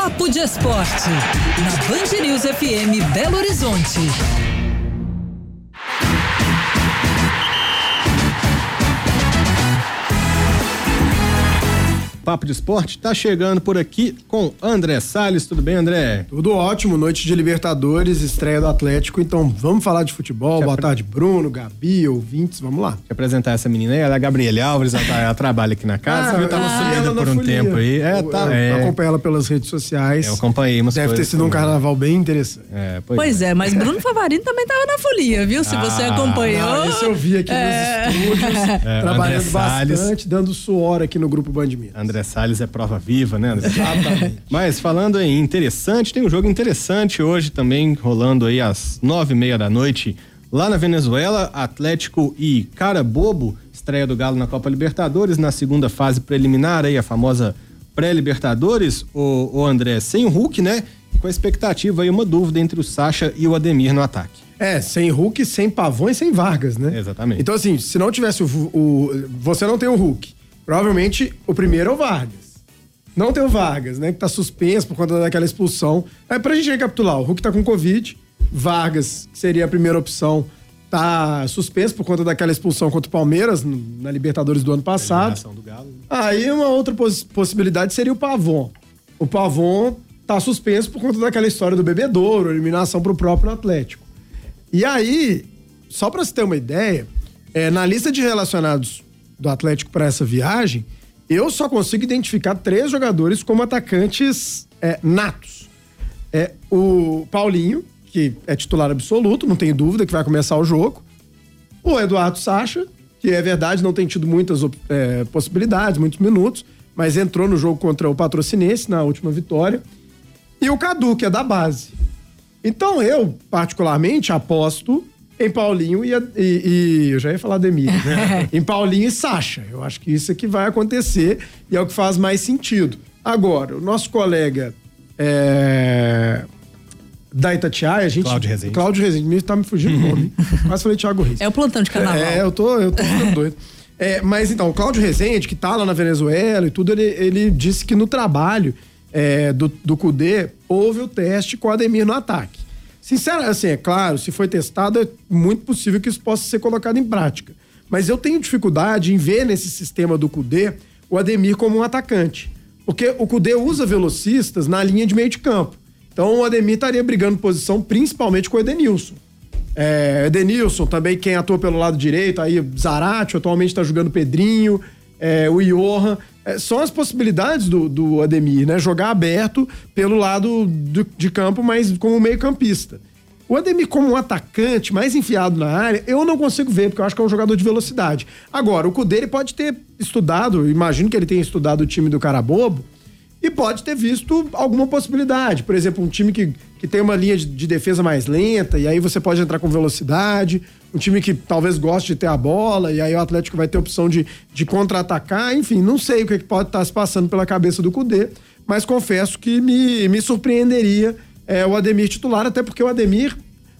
Papo de Esporte, na Band News FM Belo Horizonte. Papo de Esporte está chegando por aqui com André Salles. Tudo bem, André? Tudo ótimo. Noite de Libertadores, estreia do Atlético. Então vamos falar de futebol. Boa tarde, Bruno, Gabi, ouvintes. Vamos lá. Quer apresentar essa menina aí? Ela é a Gabriela Alves, ela, tá, ela trabalha aqui na casa. Ah, eu tava ah, por um folia. tempo aí. É, tá. Eu, é. acompanho ela pelas redes sociais. Eu acompanhei umas Deve ter sido um carnaval bem interessante. É, pois, pois é. é. mas Bruno Favarino também tava na folia, viu? Se ah, você acompanhou. Não, isso eu vi aqui é. nos estúdios, é, trabalhando bastante, dando suor aqui no Grupo Band Minas. André Salles é prova viva, né? Exatamente. Mas falando em interessante, tem um jogo interessante hoje também rolando aí às nove e meia da noite lá na Venezuela, Atlético e Carabobo, estreia do Galo na Copa Libertadores na segunda fase preliminar aí a famosa pré-Libertadores, o, o André sem o Hulk, né? Com a expectativa aí uma dúvida entre o Sacha e o Ademir no ataque. É, sem Hulk, sem Pavão e sem Vargas, né? Exatamente. Então, assim, se não tivesse o, o. Você não tem o Hulk. Provavelmente o primeiro é o Vargas. Não tem o Vargas, né? Que tá suspenso por conta daquela expulsão. É pra gente recapitular: o Hulk tá com Covid. Vargas, que seria a primeira opção, tá suspenso por conta daquela expulsão contra o Palmeiras na Libertadores do ano passado. Do Galo. Né? Aí uma outra poss possibilidade seria o Pavon. O Pavon tá suspenso por conta daquela história do bebedouro, eliminação pro próprio Atlético. E aí, só para você ter uma ideia, é, na lista de relacionados do Atlético para essa viagem, eu só consigo identificar três jogadores como atacantes é, natos. É o Paulinho, que é titular absoluto, não tem dúvida que vai começar o jogo. O Eduardo Sacha, que é verdade, não tem tido muitas é, possibilidades, muitos minutos, mas entrou no jogo contra o Patrocinense na última vitória. E o Cadu, que é da base. Então eu, particularmente, aposto em Paulinho e, e, e, eu já ia falar Demir, né? em Paulinho e Sacha. Eu acho que isso é que vai acontecer e é o que faz mais sentido. Agora, o nosso colega é, da Itatiaia, a gente. Cláudio Rezende. Cláudio Rezende, tá me fugindo o nome. Quase falei Thiago Reis. É o plantão de carnaval. É, eu tô, eu tô ficando doido. É, mas então, o Cláudio Rezende, que tá lá na Venezuela e tudo, ele, ele disse que no trabalho é, do, do CUDE houve o teste com o Ademir no ataque. Sinceramente, assim, é claro, se foi testado, é muito possível que isso possa ser colocado em prática. Mas eu tenho dificuldade em ver nesse sistema do CUDE o Ademir como um atacante. Porque o CUDE usa velocistas na linha de meio de campo. Então o Ademir estaria brigando posição principalmente com o Edenilson. É, Edenilson também, quem atua pelo lado direito, aí Zarate, atualmente está jogando Pedrinho, é, o Johan. É, são as possibilidades do, do Ademir, né? Jogar aberto pelo lado do, de campo, mas como meio-campista. O Ademir, como um atacante mais enfiado na área, eu não consigo ver, porque eu acho que é um jogador de velocidade. Agora, o Cudê pode ter estudado, imagino que ele tenha estudado o time do Carabobo, e pode ter visto alguma possibilidade. Por exemplo, um time que, que tem uma linha de, de, defesa mais lenta, e aí você pode entrar com velocidade. Um time que talvez goste de ter a bola, e aí o Atlético vai ter opção de, de contra-atacar. Enfim, não sei o que, pode estar se passando pela cabeça do Cudê, mas confesso que me, me surpreenderia é, o Ademir titular, até porque o Ademir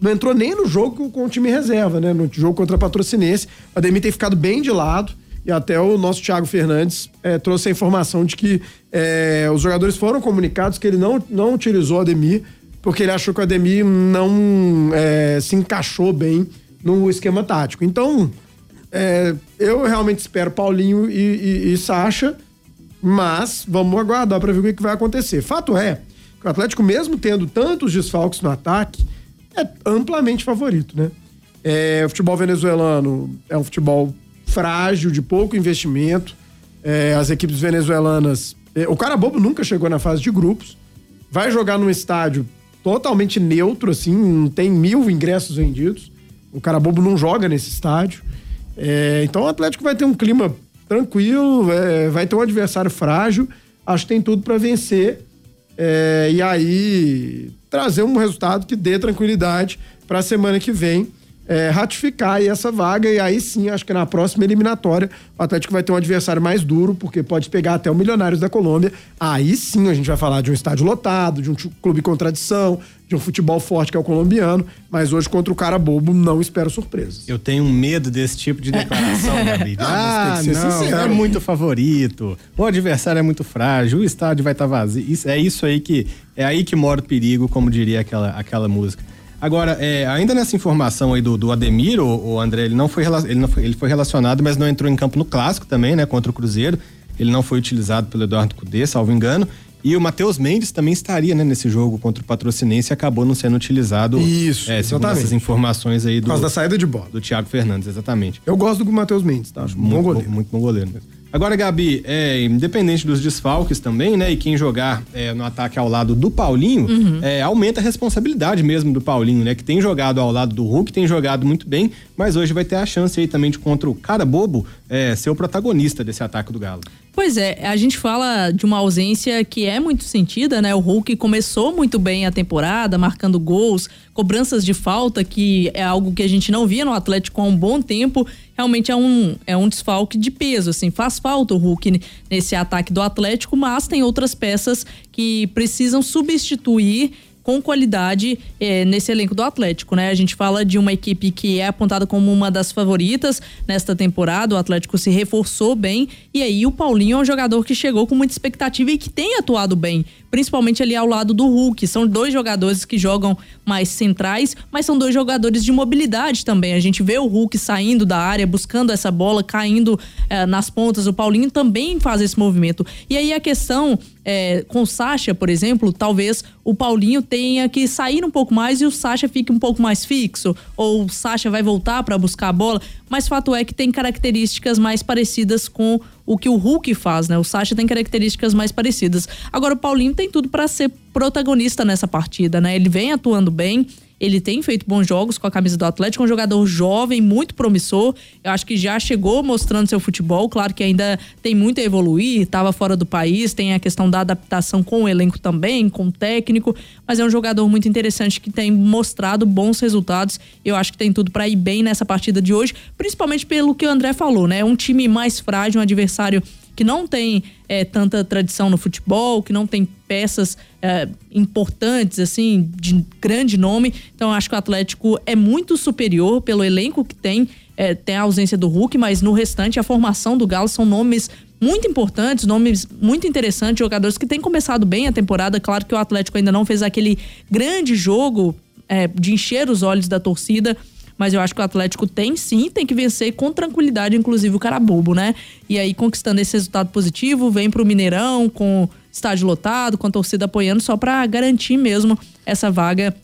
não entrou nem no jogo com o time reserva, né? No jogo contra a Patrocinense. O Ademir tem ficado bem de lado. E até o nosso Thiago Fernandes é, trouxe a informação de que é, os jogadores foram comunicados que ele não, não utilizou o Ademir, porque ele achou que o Ademir não é, se encaixou bem no esquema tático. Então, é, eu realmente espero Paulinho e, e, e Sacha, mas vamos aguardar para ver o que, vai acontecer. Fato é que o Atlético, mesmo tendo tantos desfalques no ataque, é amplamente favorito, né? É, o futebol venezuelano é um futebol frágil, de pouco investimento. É, as equipes venezuelanas. É, o Carabobo nunca chegou na fase de grupos. Vai jogar num estádio totalmente neutro, assim, não tem mil ingressos vendidos. O Carabobo não joga nesse estádio. É, então o Atlético vai ter um clima tranquilo, é, vai ter um adversário frágil. Acho que tem tudo para vencer. É, e aí trazer um resultado que dê tranquilidade para a semana que vem é, ratificar essa vaga e aí sim, acho que na próxima eliminatória o Atlético vai ter um adversário mais duro, porque pode pegar até o Milionários da Colômbia. Aí sim a gente vai falar de um estádio lotado, de um clube com tradição, de um futebol forte que é o colombiano, mas hoje contra o cara bobo não espero surpresas. Eu tenho medo desse tipo de declaração, Gabi. Ah, ah não, é muito favorito. O adversário é muito frágil, o estádio vai estar tá vazio. Isso, é isso aí que é aí que mora o perigo, como diria aquela, aquela música. Agora, é, ainda nessa informação aí do, do Ademir, o, o, André, ele não, foi, ele não foi, ele foi relacionado, mas não entrou em campo no clássico também, né, contra o Cruzeiro. Ele não foi utilizado pelo Eduardo Cudê, salvo engano. E o Matheus Mendes também estaria né, nesse jogo contra o Patrocinense e acabou não sendo utilizado. Isso, é, exatamente. essas informações aí do. Por causa da saída de bola. Do Thiago Fernandes, exatamente. Eu gosto do Matheus Mendes, tá? Acho muito bom goleiro. Muito bom goleiro mesmo. Agora, Gabi, é, independente dos desfalques também, né? E quem jogar é, no ataque ao lado do Paulinho, uhum. é, aumenta a responsabilidade mesmo do Paulinho, né? Que tem jogado ao lado do Hulk, tem jogado muito bem, mas hoje vai ter a chance aí também de contra o cara bobo é, ser o protagonista desse ataque do Galo. Pois é, a gente fala de uma ausência que é muito sentida, né? O Hulk começou muito bem a temporada, marcando gols, cobranças de falta, que é algo que a gente não via no Atlético há um bom tempo. Realmente é um, é um desfalque de peso, assim, faz falta o Hulk nesse ataque do Atlético, mas tem outras peças que precisam substituir com qualidade é, nesse elenco do Atlético, né? A gente fala de uma equipe que é apontada como uma das favoritas nesta temporada. O Atlético se reforçou bem e aí o Paulinho é um jogador que chegou com muita expectativa e que tem atuado bem principalmente ali ao lado do Hulk. São dois jogadores que jogam mais centrais, mas são dois jogadores de mobilidade também. A gente vê o Hulk saindo da área, buscando essa bola, caindo eh, nas pontas. O Paulinho também faz esse movimento. E aí a questão é, com o Sacha, por exemplo, talvez o Paulinho tenha que sair um pouco mais e o Sacha fique um pouco mais fixo, ou o Sacha vai voltar para buscar a bola, mas fato é que tem características mais parecidas com o que o Hulk faz, né? O Sacha tem características mais parecidas. Agora o Paulinho tem tudo para ser protagonista nessa partida, né? Ele vem atuando bem, ele tem feito bons jogos com a camisa do Atlético, é um jogador jovem, muito promissor. Eu acho que já chegou mostrando seu futebol. Claro que ainda tem muito a evoluir, estava fora do país, tem a questão da adaptação com o elenco também, com o técnico. Mas é um jogador muito interessante que tem mostrado bons resultados. Eu acho que tem tudo para ir bem nessa partida de hoje, principalmente pelo que o André falou, né? Um time mais frágil, um adversário que não tem é, tanta tradição no futebol, que não tem peças é, importantes, assim, de grande nome. Então, acho que o Atlético é muito superior pelo elenco que tem. É, tem a ausência do Hulk, mas no restante, a formação do Galo são nomes muito importantes, nomes muito interessantes, jogadores que têm começado bem a temporada. Claro que o Atlético ainda não fez aquele grande jogo é, de encher os olhos da torcida mas eu acho que o Atlético tem sim, tem que vencer com tranquilidade, inclusive o cara bobo, né? E aí conquistando esse resultado positivo, vem pro Mineirão com estádio lotado, com a torcida apoiando, só para garantir mesmo essa vaga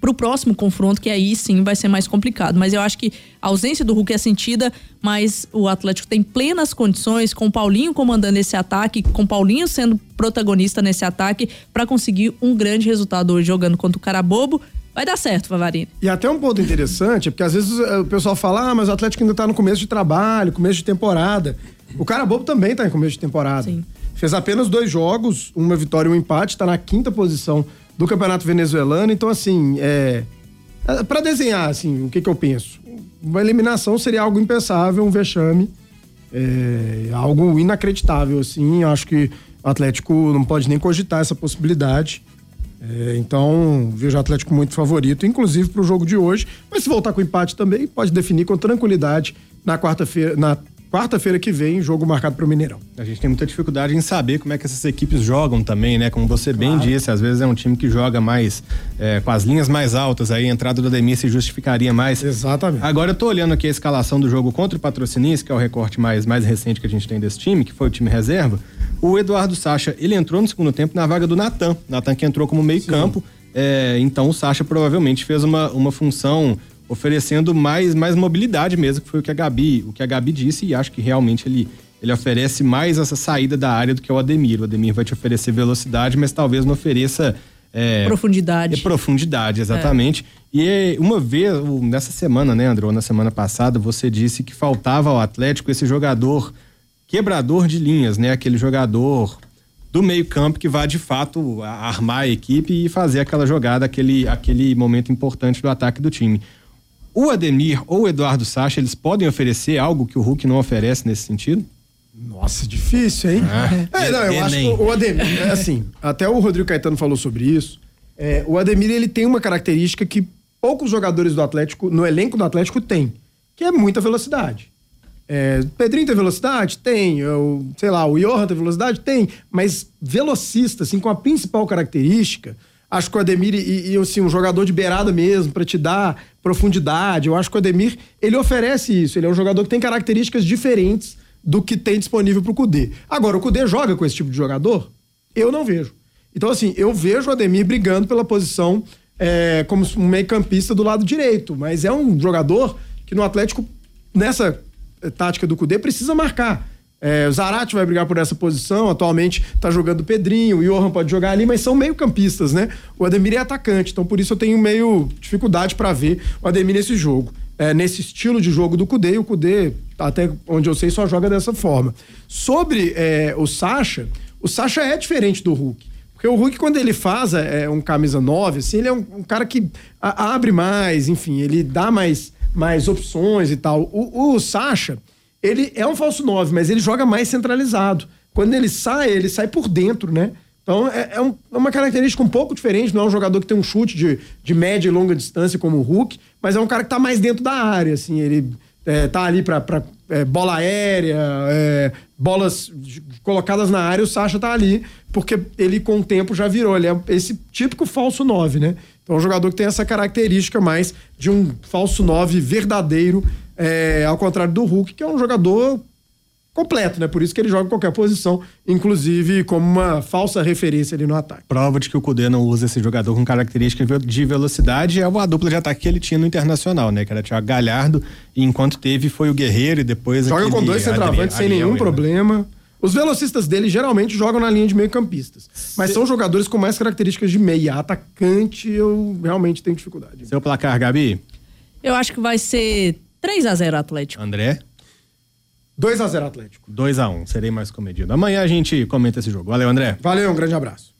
pro próximo confronto, que aí sim vai ser mais complicado. Mas eu acho que a ausência do Hulk é sentida, mas o Atlético tem plenas condições, com o Paulinho comandando esse ataque, com o Paulinho sendo protagonista nesse ataque, para conseguir um grande resultado hoje jogando contra o Carabobo Vai dar certo, Favarino. E até um ponto interessante, porque às vezes eh, o pessoal fala, ah, mas o Atlético ainda tá no começo de trabalho, começo de temporada. O cara bobo também tá em começo de temporada. Sim. Fez apenas dois jogos, uma vitória e um empate, tá na quinta posição do Campeonato Venezuelano. Então, assim, é. é para desenhar, assim, o que, que eu penso? Uma eliminação seria algo impensável, um vexame. É, algo inacreditável, assim. Acho que o Atlético não pode nem cogitar essa possibilidade. É, então, vejo o Atlético muito favorito, inclusive para o jogo de hoje. Mas se voltar com empate também, pode definir com tranquilidade na quarta-feira, na quarta-feira que vem, jogo marcado para o Mineirão. A gente tem muita dificuldade em saber como é que essas equipes jogam também, né? Como você claro. bem disse, às vezes é um time que joga mais é, com as linhas mais altas, aí a entrada do Ademir se justificaria mais. Exatamente. Agora eu tô olhando aqui a escalação do jogo contra o Patrocinense, que é o recorte mais, mais recente que a gente tem desse time, que foi o time reserva. O Eduardo Sacha, ele entrou no segundo tempo na vaga do Natan. Natan que entrou como meio Sim. campo. É, então o Sacha provavelmente fez uma, uma função oferecendo mais, mais mobilidade mesmo, que foi o que a Gabi, o que a Gabi disse, e acho que realmente ele, ele oferece mais essa saída da área do que o Ademir. O Ademir vai te oferecer velocidade, mas talvez não ofereça é, profundidade. É, profundidade, exatamente. É. E uma vez, nessa semana, né, André, na semana passada, você disse que faltava ao Atlético esse jogador quebrador de linhas, né? Aquele jogador do meio-campo que vai de fato armar a equipe e fazer aquela jogada, aquele, aquele momento importante do ataque do time. O Ademir ou o Eduardo Sacha, eles podem oferecer algo que o Hulk não oferece nesse sentido? Nossa, difícil, hein? Ah, é, não, eu é, acho que o Ademir, é assim, até o Rodrigo Caetano falou sobre isso. É, o Ademir, ele tem uma característica que poucos jogadores do Atlético, no elenco do Atlético, tem, que é muita velocidade. É, Pedrinho tem velocidade? Tem. Eu, sei lá, o Johan tem velocidade? Tem. Mas velocista, assim, com a principal característica, acho que o Ademir, e, e assim, um jogador de beirada mesmo, para te dar profundidade, eu acho que o Ademir, ele oferece isso. Ele é um jogador que tem características diferentes do que tem disponível pro Cudê. Agora, o Cudê joga com esse tipo de jogador? Eu não vejo. Então, assim, eu vejo o Ademir brigando pela posição é, como um meio-campista do lado direito, mas é um jogador que no Atlético, nessa tática do Cudê, precisa marcar. É, o Zarate vai brigar por essa posição, atualmente tá jogando o Pedrinho, o Johan pode jogar ali, mas são meio-campistas, né? O Ademir é atacante, então por isso eu tenho meio dificuldade para ver o Ademir nesse jogo. É, nesse estilo de jogo do Cudê, e o Cudê, até onde eu sei, só joga dessa forma. Sobre é, o Sacha, o Sacha é diferente do Hulk. Porque o Hulk, quando ele faz é, um camisa 9, assim, ele é um, um cara que a, abre mais, enfim, ele dá mais, mais opções e tal. O, o Sacha, ele é um falso 9, mas ele joga mais centralizado. Quando ele sai, ele sai por dentro, né? Então é, é, um, é, uma característica um pouco diferente, não é um jogador que tem um chute de, de média e longa distância como o Hulk, mas é um cara que tá mais dentro da área, assim, ele é, tá ali pra é, bola aérea, é, bolas colocadas na área, o Sacha tá ali, porque ele com o tempo já virou, ele é esse típico falso 9, né? Então é um jogador que tem essa característica mais de um falso 9 verdadeiro, é, ao contrário do Hulk, que é um jogador completo, né? Por isso que ele joga em qualquer posição, inclusive como uma falsa referência ali no ataque. Prova de que o Cudê não usa esse jogador com característica de velocidade é a dupla de ataque que ele tinha no Internacional, né? Que era o Thiago Galhardo, e enquanto teve foi o Guerreiro e depois Joga com dois centroavantes sem nenhum né? problema. Os velocistas dele geralmente jogam na linha de meio campistas. Mas Se... são jogadores com mais características de meia. Atacante, eu realmente tenho dificuldade. Seu placar, Gabi? Eu acho que vai ser 3 a 0 Atlético. André? 2 a 0 Atlético. 2 a 1 serei mais comedido. Amanhã a gente comenta esse jogo. Valeu, André. Valeu, um grande abraço.